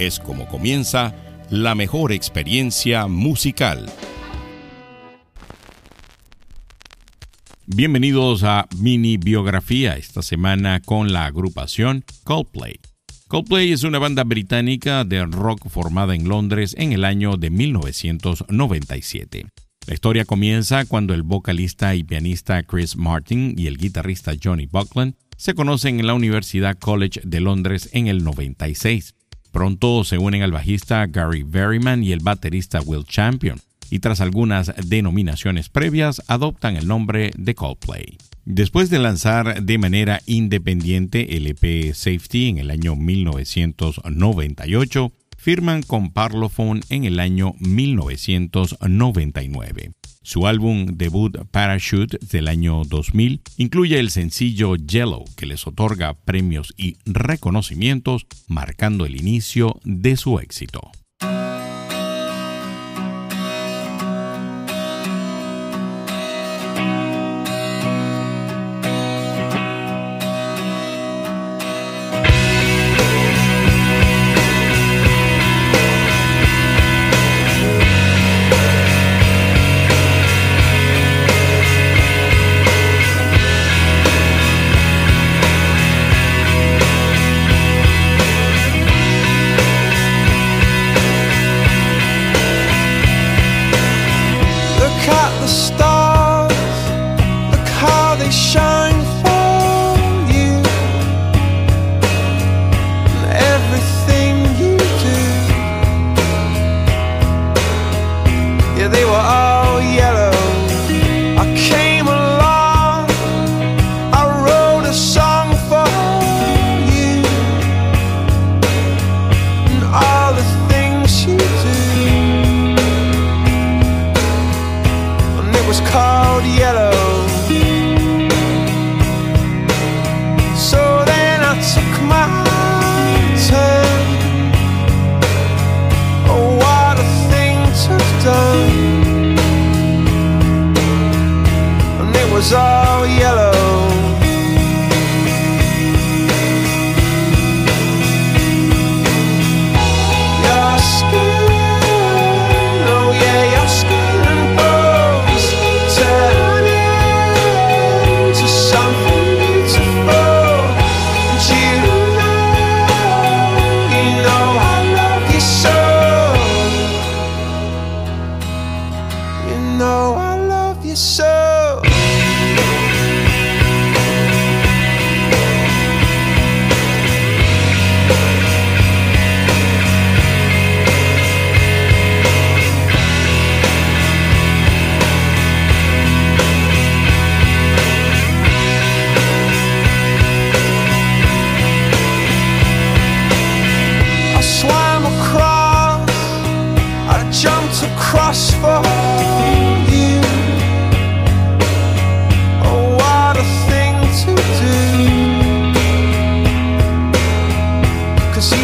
es como comienza la mejor experiencia musical. Bienvenidos a Mini Biografía esta semana con la agrupación Coldplay. Coldplay es una banda británica de rock formada en Londres en el año de 1997. La historia comienza cuando el vocalista y pianista Chris Martin y el guitarrista Johnny Buckland se conocen en la Universidad College de Londres en el 96. Pronto se unen al bajista Gary Berryman y el baterista Will Champion, y tras algunas denominaciones previas adoptan el nombre de Coldplay. Después de lanzar de manera independiente el EP Safety en el año 1998, firman con Parlophone en el año 1999. Su álbum debut Parachute del año 2000 incluye el sencillo Yellow, que les otorga premios y reconocimientos, marcando el inicio de su éxito.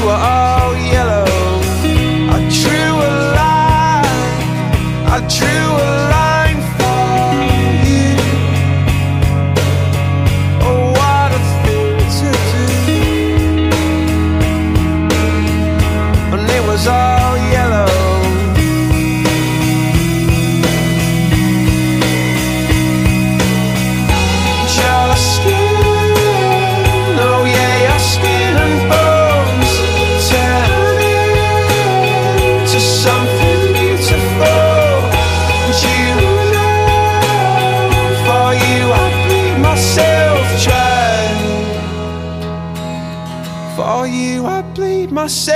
were all yellow. I drew a line. I drew a você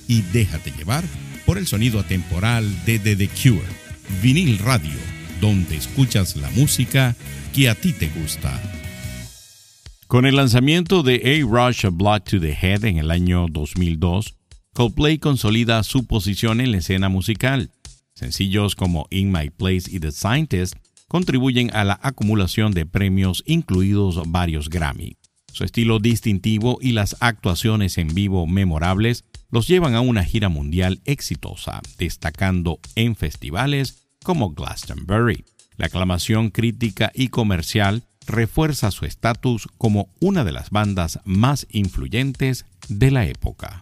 y déjate llevar por el sonido atemporal de The, Cure, vinil radio, donde escuchas la música que a ti te gusta. Con el lanzamiento de A Rush Blood to the Head en el año 2002, Coldplay consolida su posición en la escena musical. Sencillos como In My Place y The Scientist contribuyen a la acumulación de premios, incluidos varios Grammy. Su estilo distintivo y las actuaciones en vivo memorables los llevan a una gira mundial exitosa, destacando en festivales como Glastonbury. La aclamación crítica y comercial refuerza su estatus como una de las bandas más influyentes de la época.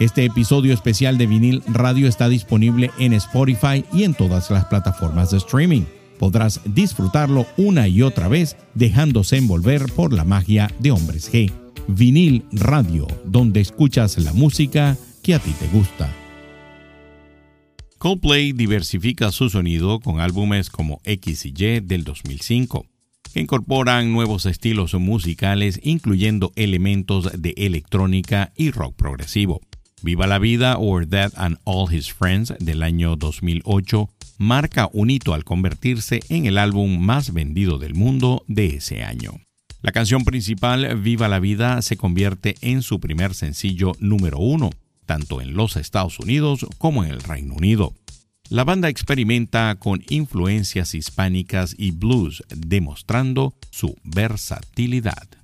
Este episodio especial de vinil radio está disponible en Spotify y en todas las plataformas de streaming. Podrás disfrutarlo una y otra vez dejándose envolver por la magia de Hombres G. Vinil Radio, donde escuchas la música que a ti te gusta. Coldplay diversifica su sonido con álbumes como X y Y del 2005, que incorporan nuevos estilos musicales incluyendo elementos de electrónica y rock progresivo. Viva la Vida or Death and All His Friends del año 2008 marca un hito al convertirse en el álbum más vendido del mundo de ese año. La canción principal, Viva la Vida, se convierte en su primer sencillo número uno, tanto en los Estados Unidos como en el Reino Unido. La banda experimenta con influencias hispánicas y blues, demostrando su versatilidad.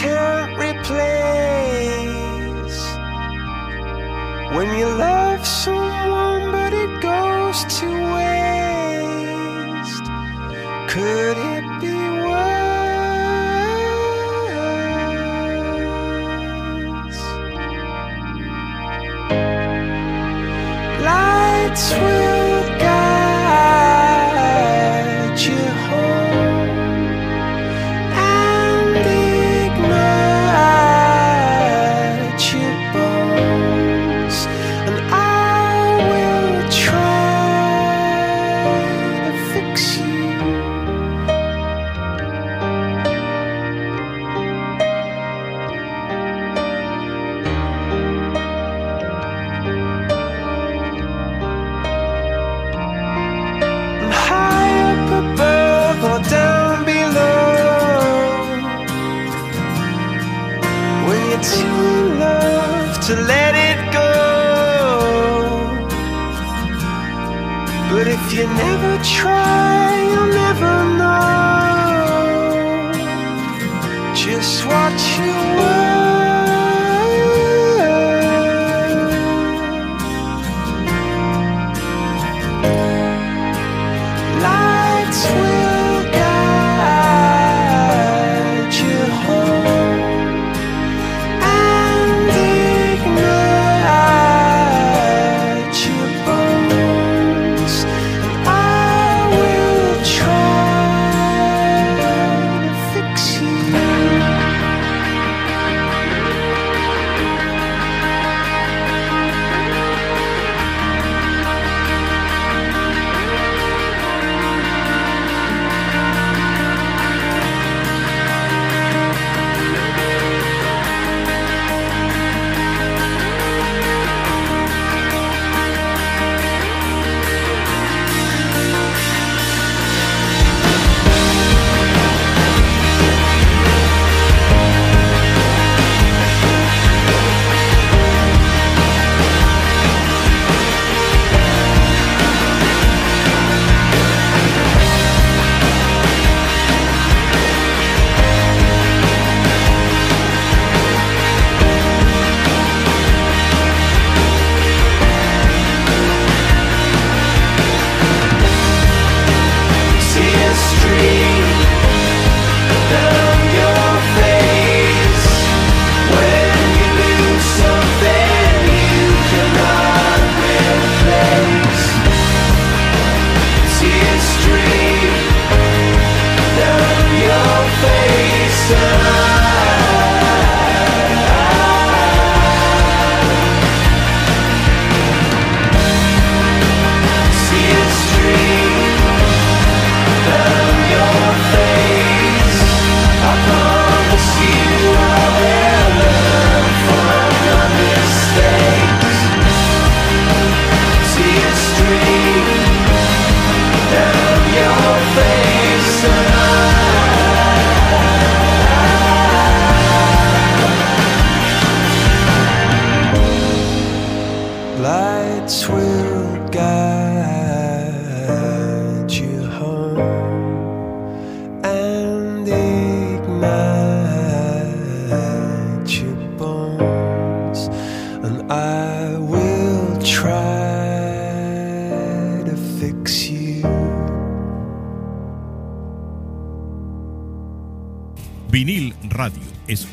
care. Try,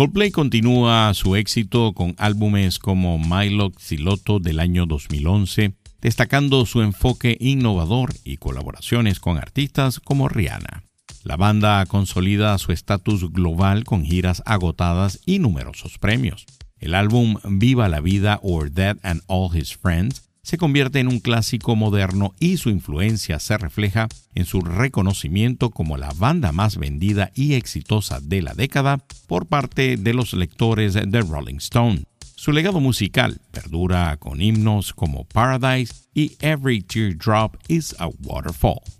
Coldplay continúa su éxito con álbumes como My Siloto del año 2011, destacando su enfoque innovador y colaboraciones con artistas como Rihanna. La banda consolida su estatus global con giras agotadas y numerosos premios. El álbum Viva la Vida or Dead and All His Friends se convierte en un clásico moderno y su influencia se refleja en su reconocimiento como la banda más vendida y exitosa de la década por parte de los lectores de Rolling Stone. Su legado musical perdura con himnos como Paradise y Every Teardrop is a Waterfall.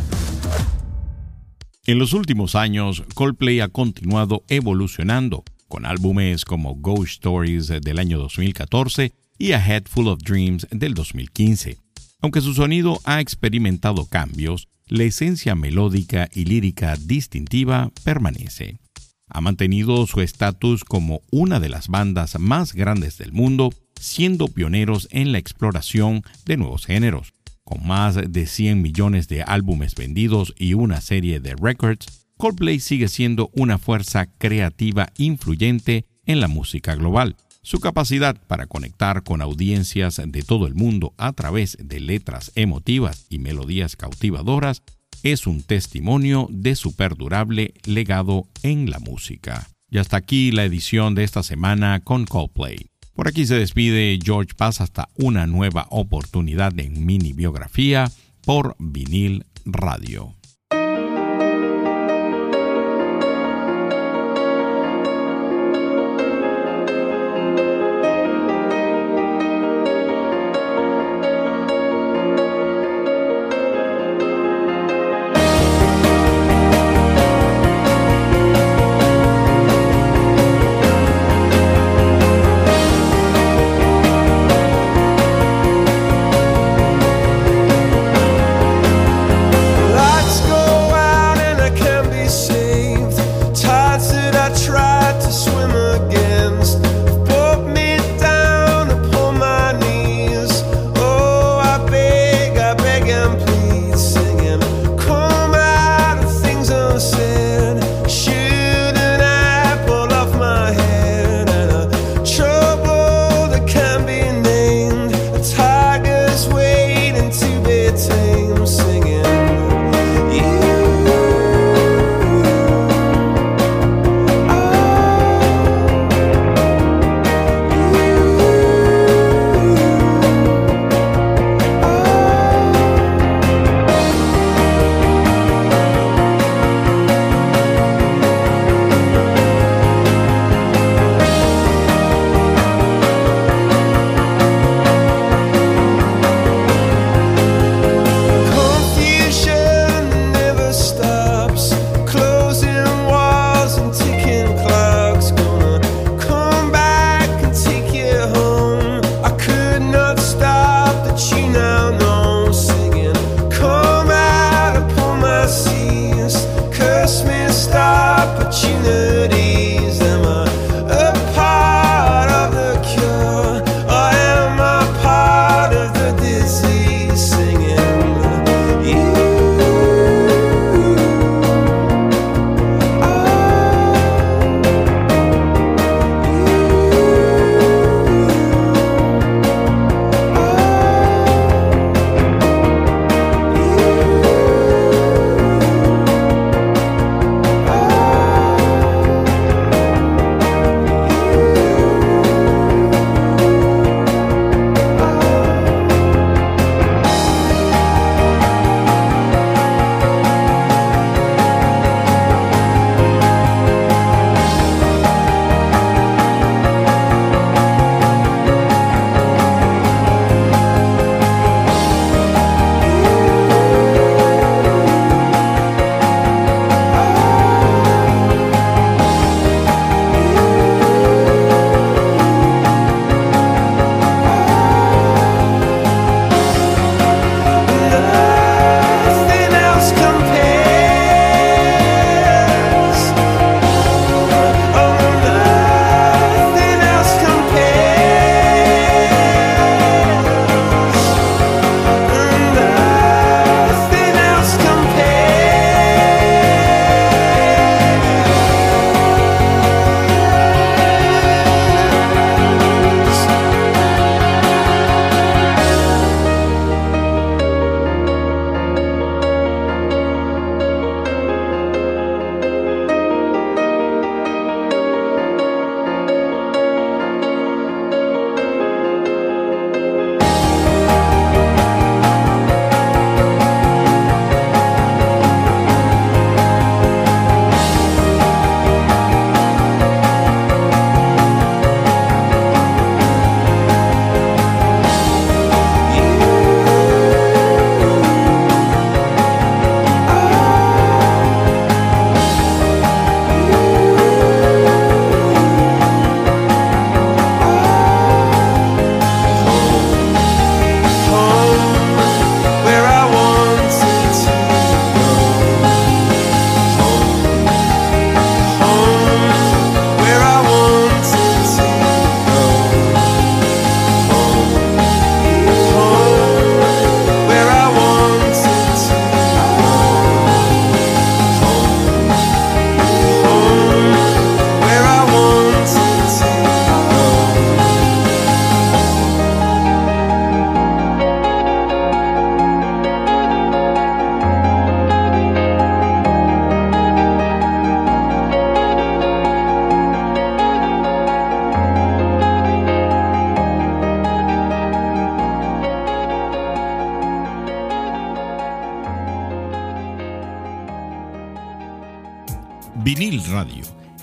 En los últimos años, Coldplay ha continuado evolucionando, con álbumes como Ghost Stories del año 2014 y A Head Full of Dreams del 2015. Aunque su sonido ha experimentado cambios, la esencia melódica y lírica distintiva permanece. Ha mantenido su estatus como una de las bandas más grandes del mundo, siendo pioneros en la exploración de nuevos géneros con más de 100 millones de álbumes vendidos y una serie de records, Coldplay sigue siendo una fuerza creativa influyente en la música global. Su capacidad para conectar con audiencias de todo el mundo a través de letras emotivas y melodías cautivadoras es un testimonio de su perdurable legado en la música. Y hasta aquí la edición de esta semana con Coldplay. Por aquí se despide George Paz hasta una nueva oportunidad en mini biografía por vinil radio.